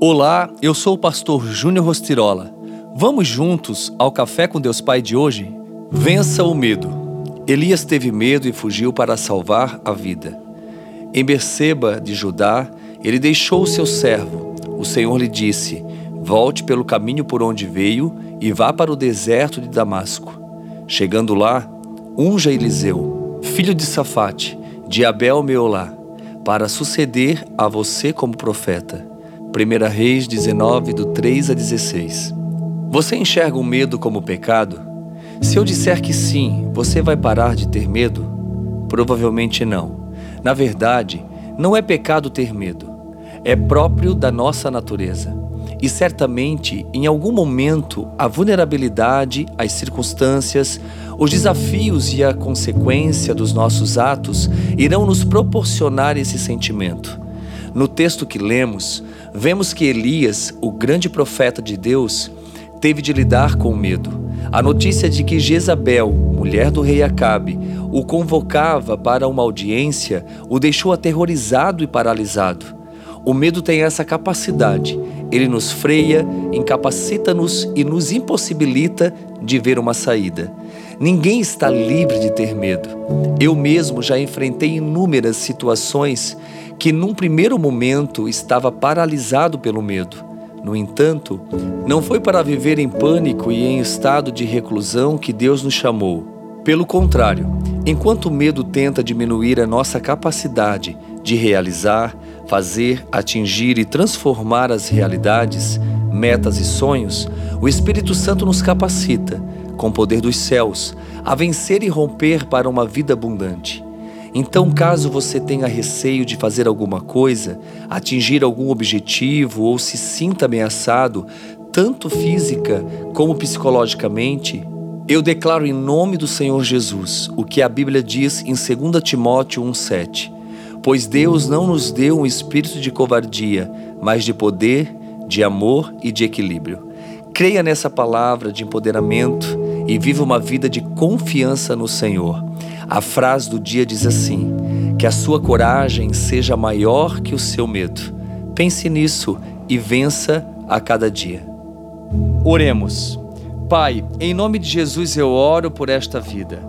Olá, eu sou o pastor Júnior Rostirola. Vamos juntos ao Café com Deus Pai de hoje? Vença o medo. Elias teve medo e fugiu para salvar a vida. Em Berseba de Judá, ele deixou o seu servo. O Senhor lhe disse: Volte pelo caminho por onde veio e vá para o deserto de Damasco. Chegando lá, unja Eliseu, filho de Safate, de Abel Meolá, para suceder a você como profeta. 1 Reis 19, do 3 a 16. Você enxerga o medo como pecado? Se eu disser que sim, você vai parar de ter medo? Provavelmente não. Na verdade, não é pecado ter medo. É próprio da nossa natureza. E certamente, em algum momento, a vulnerabilidade, as circunstâncias, os desafios e a consequência dos nossos atos irão nos proporcionar esse sentimento. No texto que lemos, vemos que Elias, o grande profeta de Deus, teve de lidar com o medo. A notícia de que Jezabel, mulher do rei Acabe, o convocava para uma audiência o deixou aterrorizado e paralisado. O medo tem essa capacidade. Ele nos freia, incapacita-nos e nos impossibilita de ver uma saída. Ninguém está livre de ter medo. Eu mesmo já enfrentei inúmeras situações que, num primeiro momento, estava paralisado pelo medo. No entanto, não foi para viver em pânico e em estado de reclusão que Deus nos chamou. Pelo contrário, enquanto o medo tenta diminuir a nossa capacidade de realizar, fazer, atingir e transformar as realidades, metas e sonhos, o Espírito Santo nos capacita, com o poder dos céus, a vencer e romper para uma vida abundante. Então, caso você tenha receio de fazer alguma coisa, atingir algum objetivo ou se sinta ameaçado, tanto física como psicologicamente, eu declaro em nome do Senhor Jesus o que a Bíblia diz em 2 Timóteo 1,7: Pois Deus não nos deu um espírito de covardia, mas de poder, de amor e de equilíbrio. Creia nessa palavra de empoderamento e viva uma vida de confiança no Senhor. A frase do dia diz assim: que a sua coragem seja maior que o seu medo. Pense nisso e vença a cada dia. Oremos. Pai, em nome de Jesus eu oro por esta vida,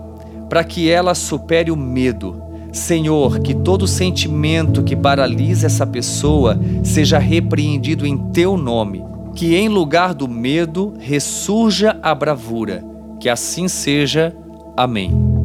para que ela supere o medo. Senhor, que todo sentimento que paralisa essa pessoa seja repreendido em teu nome, que em lugar do medo ressurja a bravura. Que assim seja. Amém.